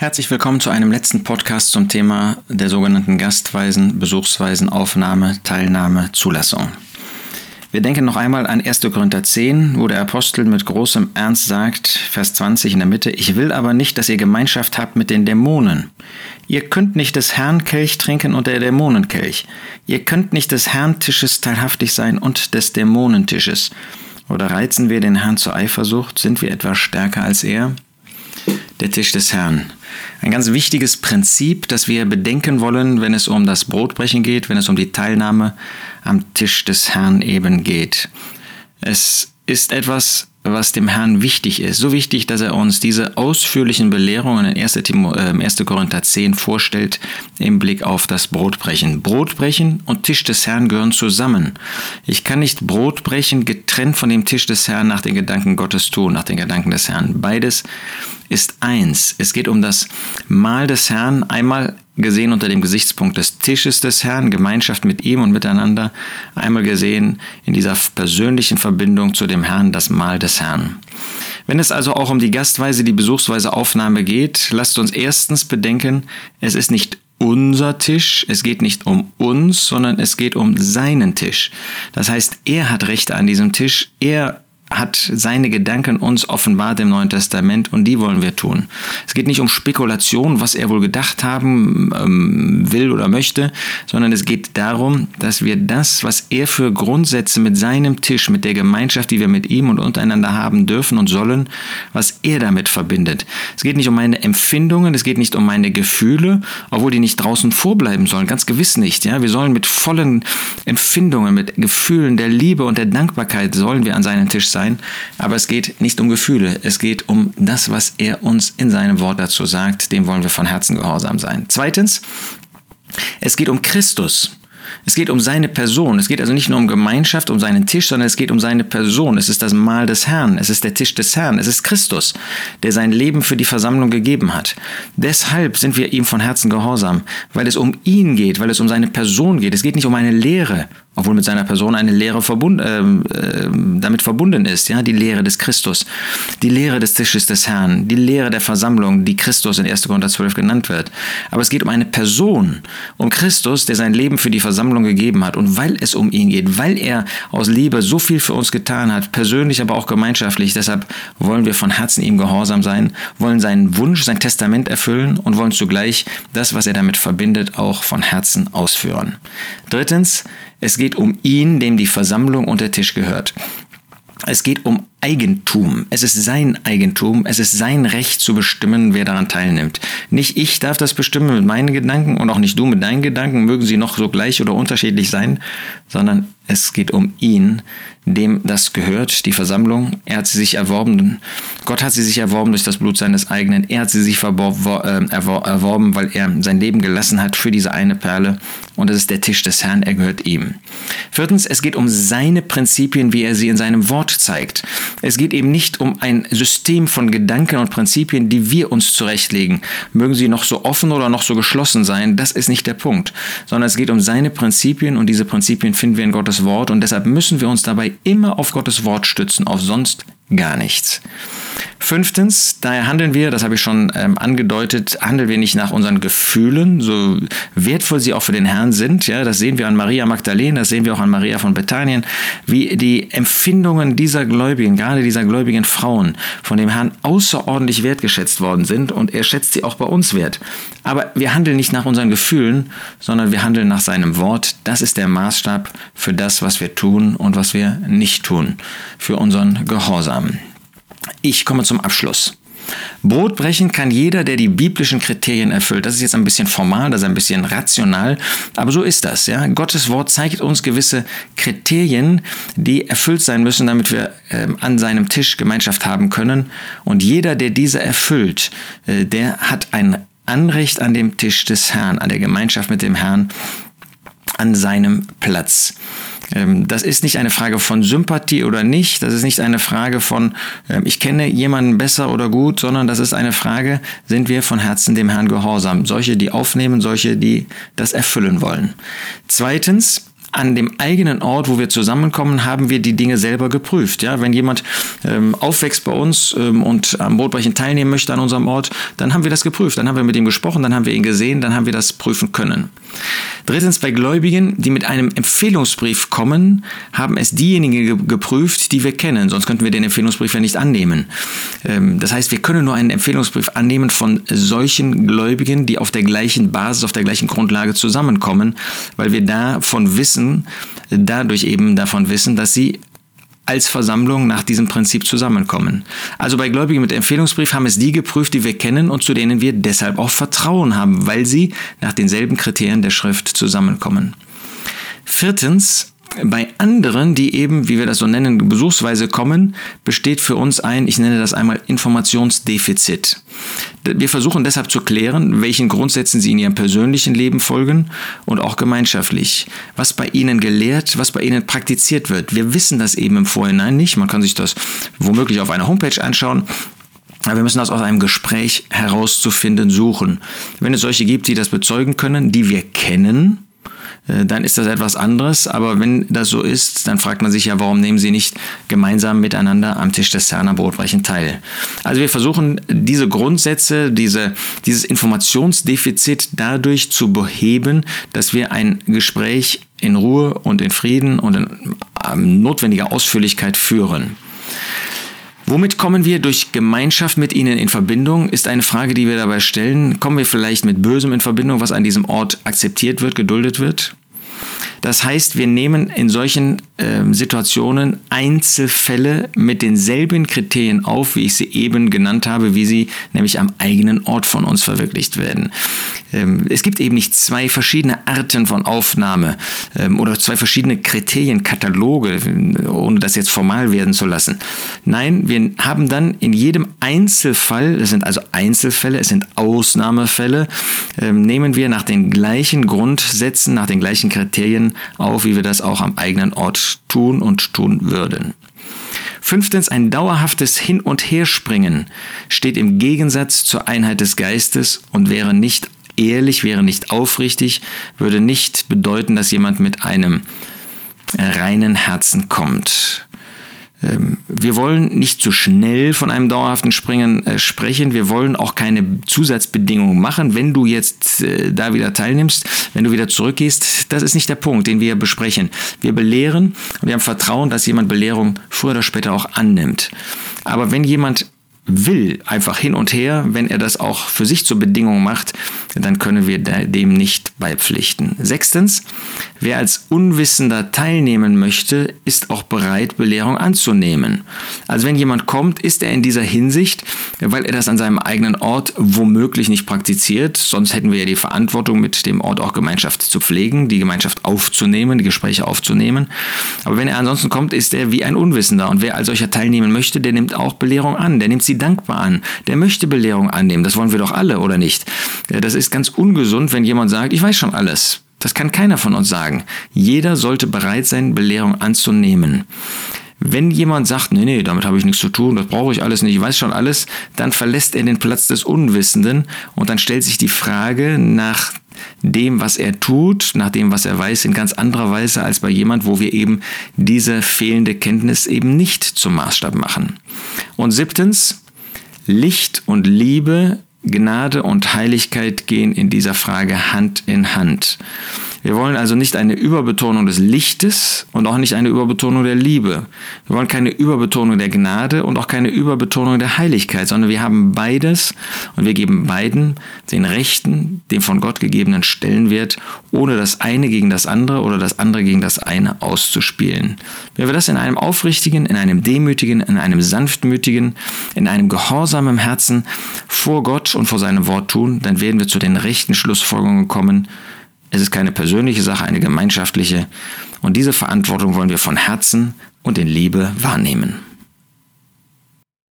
Herzlich willkommen zu einem letzten Podcast zum Thema der sogenannten Gastweisen, Besuchsweisen, Aufnahme, Teilnahme, Zulassung. Wir denken noch einmal an 1. Korinther 10, wo der Apostel mit großem Ernst sagt, Vers 20 in der Mitte, ich will aber nicht, dass ihr Gemeinschaft habt mit den Dämonen. Ihr könnt nicht des Herrn Kelch trinken und der Dämonenkelch. Ihr könnt nicht des Herrn Tisches teilhaftig sein und des Dämonentisches. Oder reizen wir den Herrn zur Eifersucht? Sind wir etwa stärker als er? Der Tisch des Herrn. Ein ganz wichtiges Prinzip, das wir bedenken wollen, wenn es um das Brotbrechen geht, wenn es um die Teilnahme am Tisch des Herrn eben geht. Es ist etwas, was dem Herrn wichtig ist. So wichtig, dass er uns diese ausführlichen Belehrungen in 1. Timo, äh, 1. Korinther 10 vorstellt im Blick auf das Brotbrechen. Brotbrechen und Tisch des Herrn gehören zusammen. Ich kann nicht Brotbrechen getrennt von dem Tisch des Herrn nach den Gedanken Gottes tun, nach den Gedanken des Herrn. Beides ist eins. Es geht um das Mahl des Herrn, einmal gesehen unter dem Gesichtspunkt des Tisches des Herrn, Gemeinschaft mit ihm und miteinander, einmal gesehen in dieser persönlichen Verbindung zu dem Herrn, das Mahl des Herrn. Wenn es also auch um die Gastweise, die besuchsweise Aufnahme geht, lasst uns erstens bedenken, es ist nicht unser Tisch, es geht nicht um uns, sondern es geht um seinen Tisch. Das heißt, er hat Rechte an diesem Tisch, er hat seine Gedanken uns offenbart im Neuen Testament und die wollen wir tun. Es geht nicht um Spekulation, was er wohl gedacht haben ähm, will oder möchte, sondern es geht darum, dass wir das, was er für Grundsätze mit seinem Tisch, mit der Gemeinschaft, die wir mit ihm und untereinander haben dürfen und sollen, was er damit verbindet. Es geht nicht um meine Empfindungen, es geht nicht um meine Gefühle, obwohl die nicht draußen vorbleiben sollen, ganz gewiss nicht. Ja, wir sollen mit vollen Empfindungen, mit Gefühlen der Liebe und der Dankbarkeit sollen wir an seinen Tisch sein sein, aber es geht nicht um Gefühle, es geht um das, was er uns in seinem Wort dazu sagt, dem wollen wir von Herzen gehorsam sein. Zweitens, es geht um Christus. Es geht um seine Person. Es geht also nicht nur um Gemeinschaft, um seinen Tisch, sondern es geht um seine Person. Es ist das Mahl des Herrn. Es ist der Tisch des Herrn. Es ist Christus, der sein Leben für die Versammlung gegeben hat. Deshalb sind wir ihm von Herzen gehorsam, weil es um ihn geht, weil es um seine Person geht. Es geht nicht um eine Lehre, obwohl mit seiner Person eine Lehre verbund, äh, äh, damit verbunden ist, ja, die Lehre des Christus, die Lehre des Tisches des Herrn, die Lehre der Versammlung, die Christus in 1. Korinther 12 genannt wird. Aber es geht um eine Person, um Christus, der sein Leben für die Versammlung gegeben hat. Und weil es um ihn geht, weil er aus Liebe so viel für uns getan hat, persönlich, aber auch gemeinschaftlich, deshalb wollen wir von Herzen ihm gehorsam sein, wollen seinen Wunsch, sein Testament erfüllen und wollen zugleich das, was er damit verbindet, auch von Herzen ausführen. Drittens, es geht um ihn, dem die Versammlung und der Tisch gehört. Es geht um Eigentum. Es ist sein Eigentum. Es ist sein Recht zu bestimmen, wer daran teilnimmt. Nicht ich darf das bestimmen mit meinen Gedanken und auch nicht du mit deinen Gedanken, mögen sie noch so gleich oder unterschiedlich sein, sondern es geht um ihn, dem das gehört, die Versammlung. Er hat sie sich erworben. Gott hat sie sich erworben durch das Blut seines eigenen. Er hat sie sich äh, erworben, weil er sein Leben gelassen hat für diese eine Perle. Und das ist der Tisch des Herrn. Er gehört ihm. Viertens, es geht um seine Prinzipien, wie er sie in seinem Wort zeigt. Es geht eben nicht um ein System von Gedanken und Prinzipien, die wir uns zurechtlegen. Mögen sie noch so offen oder noch so geschlossen sein, das ist nicht der Punkt. Sondern es geht um seine Prinzipien und diese Prinzipien finden wir in Gottes Wort und deshalb müssen wir uns dabei immer auf Gottes Wort stützen, auf sonst gar nichts. Fünftens, daher handeln wir, das habe ich schon ähm, angedeutet, handeln wir nicht nach unseren Gefühlen, so wertvoll sie auch für den Herrn sind. Ja, das sehen wir an Maria Magdalene, das sehen wir auch an Maria von Bethanien, wie die Empfindungen dieser Gläubigen, gerade dieser gläubigen Frauen, von dem Herrn außerordentlich wertgeschätzt worden sind und er schätzt sie auch bei uns wert. Aber wir handeln nicht nach unseren Gefühlen, sondern wir handeln nach seinem Wort. Das ist der Maßstab für das, was wir tun und was wir nicht tun, für unseren Gehorsam. Ich komme zum Abschluss. Brot brechen kann jeder, der die biblischen Kriterien erfüllt. Das ist jetzt ein bisschen formal, das ist ein bisschen rational, aber so ist das. Ja? Gottes Wort zeigt uns gewisse Kriterien, die erfüllt sein müssen, damit wir äh, an seinem Tisch Gemeinschaft haben können. Und jeder, der diese erfüllt, äh, der hat ein Anrecht an dem Tisch des Herrn, an der Gemeinschaft mit dem Herrn, an seinem Platz. Ähm, das ist nicht eine Frage von Sympathie oder nicht, das ist nicht eine Frage von, ähm, ich kenne jemanden besser oder gut, sondern das ist eine Frage, sind wir von Herzen dem Herrn gehorsam? Solche, die aufnehmen, solche, die das erfüllen wollen. Zweitens, an dem eigenen Ort, wo wir zusammenkommen, haben wir die Dinge selber geprüft. Ja, wenn jemand ähm, aufwächst bei uns ähm, und am Brotbrechen teilnehmen möchte an unserem Ort, dann haben wir das geprüft. Dann haben wir mit ihm gesprochen, dann haben wir ihn gesehen, dann haben wir das prüfen können. Drittens, bei Gläubigen, die mit einem Empfehlungsbrief kommen, haben es diejenigen geprüft, die wir kennen. Sonst könnten wir den Empfehlungsbrief ja nicht annehmen. Ähm, das heißt, wir können nur einen Empfehlungsbrief annehmen von solchen Gläubigen, die auf der gleichen Basis, auf der gleichen Grundlage zusammenkommen, weil wir davon wissen, dadurch eben davon wissen, dass sie als Versammlung nach diesem Prinzip zusammenkommen. Also bei Gläubigen mit Empfehlungsbrief haben es die geprüft, die wir kennen und zu denen wir deshalb auch Vertrauen haben, weil sie nach denselben Kriterien der Schrift zusammenkommen. Viertens, bei anderen, die eben, wie wir das so nennen, besuchsweise kommen, besteht für uns ein, ich nenne das einmal Informationsdefizit. Wir versuchen deshalb zu klären, welchen Grundsätzen sie in ihrem persönlichen Leben folgen und auch gemeinschaftlich. Was bei ihnen gelehrt, was bei ihnen praktiziert wird. Wir wissen das eben im Vorhinein nicht. Man kann sich das womöglich auf einer Homepage anschauen. Aber wir müssen das aus einem Gespräch herauszufinden suchen. Wenn es solche gibt, die das bezeugen können, die wir kennen, dann ist das etwas anderes. Aber wenn das so ist, dann fragt man sich ja, warum nehmen sie nicht gemeinsam miteinander am Tisch des Cerner Brotbrechen teil? Also wir versuchen diese Grundsätze, diese, dieses Informationsdefizit dadurch zu beheben, dass wir ein Gespräch in Ruhe und in Frieden und in ähm, notwendiger Ausführlichkeit führen. Womit kommen wir durch Gemeinschaft mit ihnen in Verbindung, ist eine Frage, die wir dabei stellen. Kommen wir vielleicht mit Bösem in Verbindung, was an diesem Ort akzeptiert wird, geduldet wird? Das heißt, wir nehmen in solchen äh, Situationen Einzelfälle mit denselben Kriterien auf, wie ich sie eben genannt habe, wie sie nämlich am eigenen Ort von uns verwirklicht werden. Ähm, es gibt eben nicht zwei verschiedene Arten von Aufnahme ähm, oder zwei verschiedene Kriterienkataloge, ohne das jetzt formal werden zu lassen. Nein, wir haben dann in jedem Einzelfall, es sind also Einzelfälle, es sind Ausnahmefälle, ähm, nehmen wir nach den gleichen Grundsätzen, nach den gleichen Kriterien auf, wie wir das auch am eigenen Ort tun und tun würden. Fünftens, ein dauerhaftes Hin- und Herspringen steht im Gegensatz zur Einheit des Geistes und wäre nicht ehrlich, wäre nicht aufrichtig, würde nicht bedeuten, dass jemand mit einem reinen Herzen kommt. Ähm, wir wollen nicht zu schnell von einem dauerhaften Springen äh, sprechen. Wir wollen auch keine Zusatzbedingungen machen. Wenn du jetzt äh, da wieder teilnimmst, wenn du wieder zurückgehst, das ist nicht der Punkt, den wir besprechen. Wir belehren und wir haben Vertrauen, dass jemand Belehrung früher oder später auch annimmt. Aber wenn jemand will, einfach hin und her, wenn er das auch für sich zur Bedingung macht, dann können wir dem nicht beipflichten. Sechstens, wer als Unwissender teilnehmen möchte, ist auch bereit, Belehrung anzunehmen. Also wenn jemand kommt, ist er in dieser Hinsicht, weil er das an seinem eigenen Ort womöglich nicht praktiziert, sonst hätten wir ja die Verantwortung, mit dem Ort auch Gemeinschaft zu pflegen, die Gemeinschaft aufzunehmen, die Gespräche aufzunehmen. Aber wenn er ansonsten kommt, ist er wie ein Unwissender. Und wer als solcher teilnehmen möchte, der nimmt auch Belehrung an, der nimmt sie dankbar an, der möchte Belehrung annehmen. Das wollen wir doch alle, oder nicht? Das ist ganz ungesund, wenn jemand sagt, ich weiß schon alles. Das kann keiner von uns sagen. Jeder sollte bereit sein, Belehrung anzunehmen. Wenn jemand sagt, nee, nee, damit habe ich nichts zu tun, das brauche ich alles nicht, ich weiß schon alles, dann verlässt er den Platz des Unwissenden und dann stellt sich die Frage nach dem, was er tut, nach dem, was er weiß, in ganz anderer Weise als bei jemand, wo wir eben diese fehlende Kenntnis eben nicht zum Maßstab machen. Und siebtens, Licht und Liebe, Gnade und Heiligkeit gehen in dieser Frage Hand in Hand. Wir wollen also nicht eine Überbetonung des Lichtes und auch nicht eine Überbetonung der Liebe. Wir wollen keine Überbetonung der Gnade und auch keine Überbetonung der Heiligkeit, sondern wir haben beides und wir geben beiden den rechten, den von Gott gegebenen Stellenwert, ohne das eine gegen das andere oder das andere gegen das eine auszuspielen. Wenn wir das in einem aufrichtigen, in einem demütigen, in einem sanftmütigen, in einem gehorsamen Herzen vor Gott und vor seinem Wort tun, dann werden wir zu den rechten Schlussfolgerungen kommen, es ist keine persönliche Sache, eine gemeinschaftliche. Und diese Verantwortung wollen wir von Herzen und in Liebe wahrnehmen.